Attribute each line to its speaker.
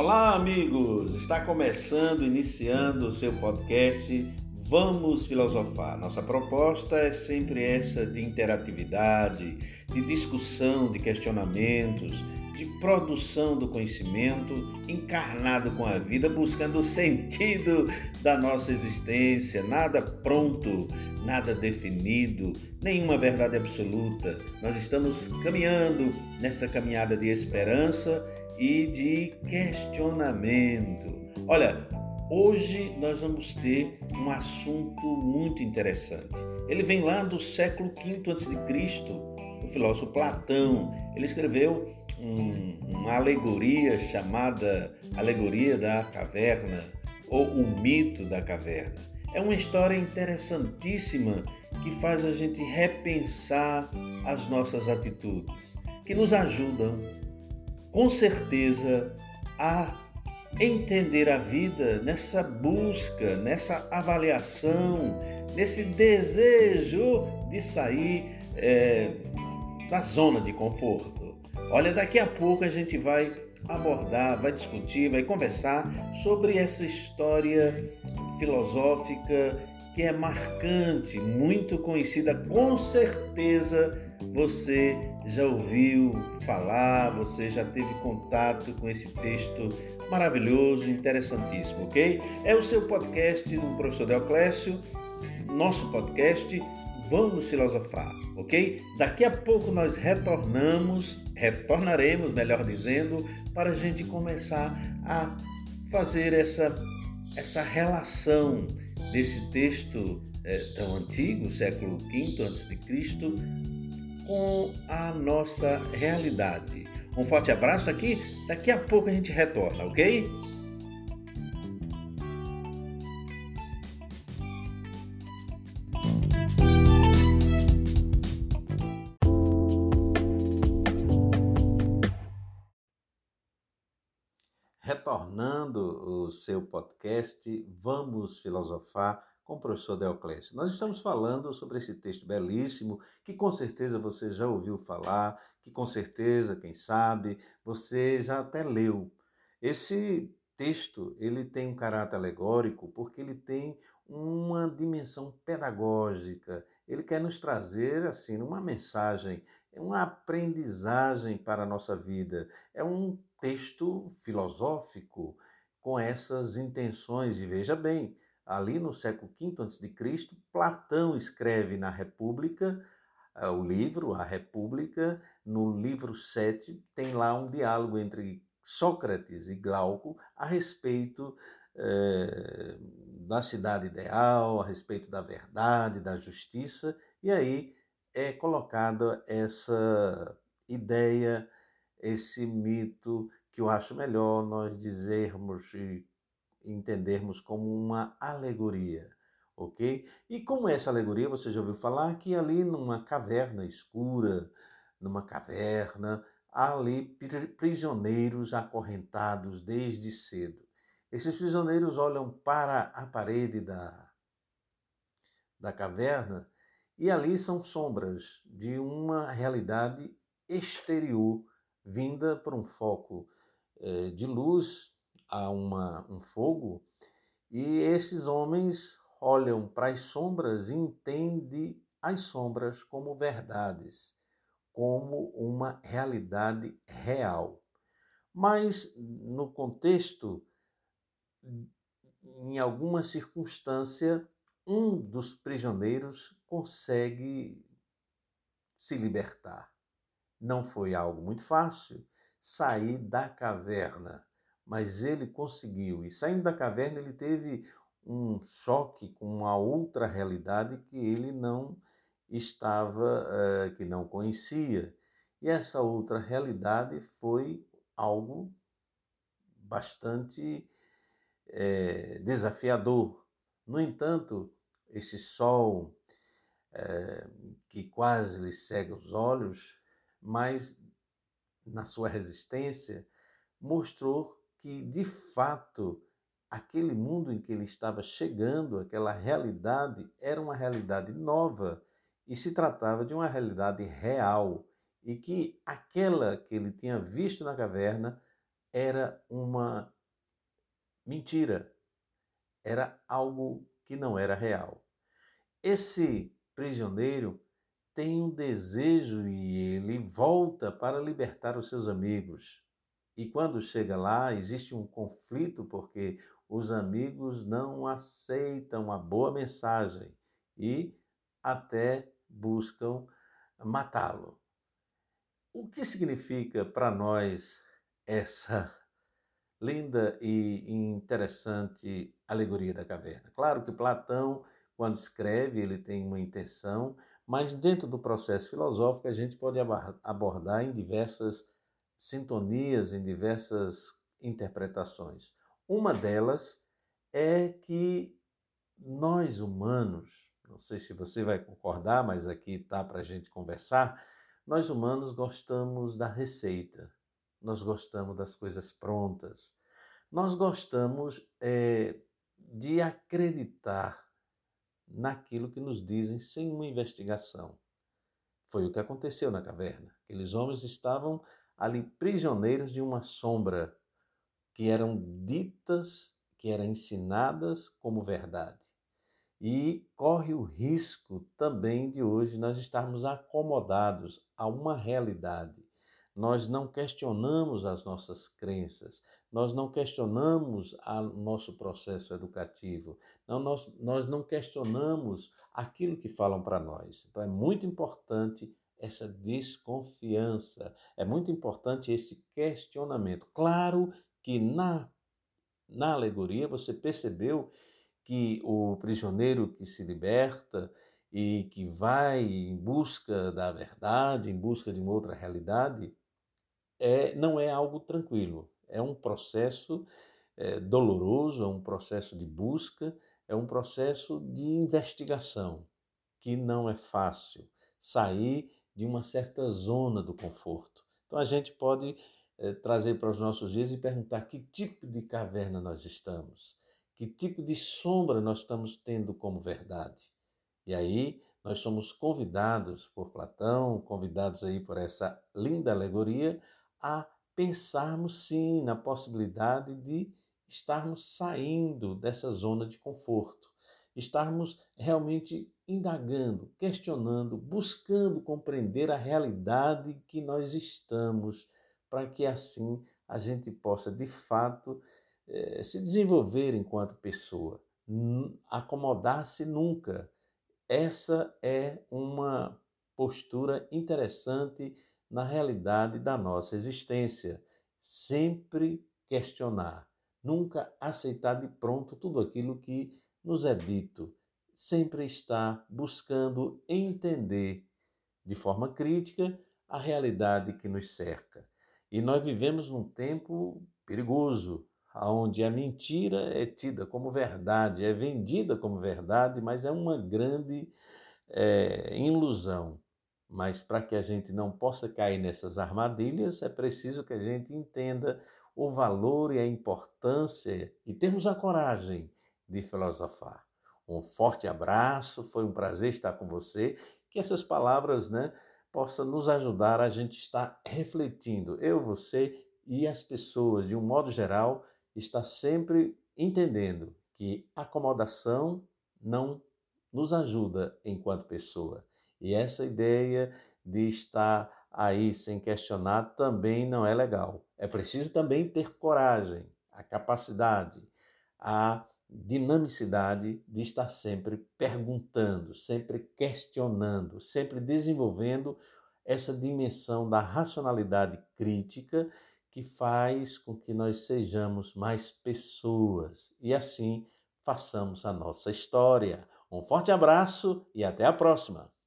Speaker 1: Olá, amigos! Está começando, iniciando o seu podcast Vamos Filosofar. Nossa proposta é sempre essa de interatividade, de discussão, de questionamentos, de produção do conhecimento encarnado com a vida, buscando o sentido da nossa existência, nada pronto, nada definido, nenhuma verdade absoluta. Nós estamos caminhando nessa caminhada de esperança e de questionamento. Olha, hoje nós vamos ter um assunto muito interessante. Ele vem lá do século V a.C., o filósofo Platão. Ele escreveu um, uma alegoria chamada Alegoria da Caverna ou o mito da caverna. É uma história interessantíssima que faz a gente repensar as nossas atitudes, que nos ajudam com certeza a entender a vida nessa busca, nessa avaliação, nesse desejo de sair é, da zona de conforto. Olha, daqui a pouco a gente vai abordar, vai discutir, vai conversar sobre essa história filosófica que é marcante, muito conhecida, com certeza você já ouviu falar, você já teve contato com esse texto maravilhoso, interessantíssimo, ok? É o seu podcast do professor Deoclésio, nosso podcast Vamos Filosofar, ok? Daqui a pouco nós retornamos, retornaremos, melhor dizendo, para a gente começar a fazer essa, essa relação desse texto é, tão antigo, século V a.C., com a nossa realidade. Um forte abraço aqui, daqui a pouco a gente retorna, ok? Retornando o seu podcast, vamos filosofar com o professor Deoclésio. Nós estamos falando sobre esse texto belíssimo que com certeza você já ouviu falar, que com certeza, quem sabe, você já até leu. Esse texto, ele tem um caráter alegórico porque ele tem uma dimensão pedagógica. Ele quer nos trazer assim uma mensagem, uma aprendizagem para a nossa vida. É um texto filosófico com essas intenções e veja bem, ali no século V a.C., Platão escreve na República, eh, o livro, A República, no livro 7, tem lá um diálogo entre Sócrates e Glauco a respeito eh, da cidade ideal, a respeito da verdade, da justiça, e aí é colocada essa ideia, esse mito que eu acho melhor nós dizermos e entendermos como uma alegoria, ok? E como é essa alegoria, você já ouviu falar que ali numa caverna escura, numa caverna, há ali prisioneiros acorrentados desde cedo. Esses prisioneiros olham para a parede da, da caverna e ali são sombras de uma realidade exterior vinda por um foco eh, de luz a uma, um fogo, e esses homens olham para as sombras e entendem as sombras como verdades, como uma realidade real. Mas no contexto, em alguma circunstância, um dos prisioneiros consegue se libertar. Não foi algo muito fácil sair da caverna mas ele conseguiu. E saindo da caverna, ele teve um choque com uma outra realidade que ele não estava, uh, que não conhecia. E essa outra realidade foi algo bastante é, desafiador. No entanto, esse sol é, que quase lhe cega os olhos, mas na sua resistência, mostrou que, de fato, aquele mundo em que ele estava chegando, aquela realidade, era uma realidade nova e se tratava de uma realidade real e que aquela que ele tinha visto na caverna era uma mentira, era algo que não era real. Esse prisioneiro tem um desejo e ele volta para libertar os seus amigos. E quando chega lá, existe um conflito porque os amigos não aceitam a boa mensagem e até buscam matá-lo. O que significa para nós essa linda e interessante alegoria da caverna? Claro que Platão, quando escreve, ele tem uma intenção, mas dentro do processo filosófico a gente pode abordar em diversas sintonias, em diversas interpretações. Uma delas é que nós humanos, não sei se você vai concordar, mas aqui está para a gente conversar. Nós humanos gostamos da receita, nós gostamos das coisas prontas, nós gostamos é, de acreditar naquilo que nos dizem sem uma investigação. Foi o que aconteceu na caverna. Aqueles homens estavam ali prisioneiros de uma sombra que eram ditas, que eram ensinadas como verdade. E corre o risco também de hoje nós estarmos acomodados a uma realidade. Nós não questionamos as nossas crenças, nós não questionamos o nosso processo educativo, não, nós, nós não questionamos aquilo que falam para nós. Então é muito importante essa desconfiança, é muito importante esse questionamento. Claro que na, na alegoria você percebeu que o prisioneiro que se liberta e que vai em busca da verdade, em busca de uma outra realidade, é, não é algo tranquilo. É um processo é, doloroso, é um processo de busca, é um processo de investigação, que não é fácil sair de uma certa zona do conforto. Então a gente pode é, trazer para os nossos dias e perguntar que tipo de caverna nós estamos. Que tipo de sombra nós estamos tendo como verdade? E aí nós somos convidados por Platão, convidados aí por essa linda alegoria, a pensarmos sim na possibilidade de estarmos saindo dessa zona de conforto, estarmos realmente indagando, questionando, buscando compreender a realidade que nós estamos, para que assim a gente possa de fato eh, se desenvolver enquanto pessoa, acomodar-se nunca. Essa é uma postura interessante na realidade da nossa existência. Sempre questionar, nunca aceitar de pronto tudo aquilo que nos é dito. Sempre estar buscando entender de forma crítica a realidade que nos cerca. E nós vivemos num tempo perigoso, onde a mentira é tida como verdade, é vendida como verdade, mas é uma grande é, ilusão. Mas para que a gente não possa cair nessas armadilhas, é preciso que a gente entenda o valor e a importância e termos a coragem de filosofar. Um forte abraço, foi um prazer estar com você. Que essas palavras né, possam nos ajudar a gente estar refletindo, eu, você e as pessoas, de um modo geral, está sempre entendendo que acomodação não nos ajuda enquanto pessoa. E essa ideia de estar aí sem questionar também não é legal. É preciso também ter coragem, a capacidade, a dinamicidade de estar sempre perguntando, sempre questionando, sempre desenvolvendo essa dimensão da racionalidade crítica que faz com que nós sejamos mais pessoas e assim façamos a nossa história. Um forte abraço e até a próxima!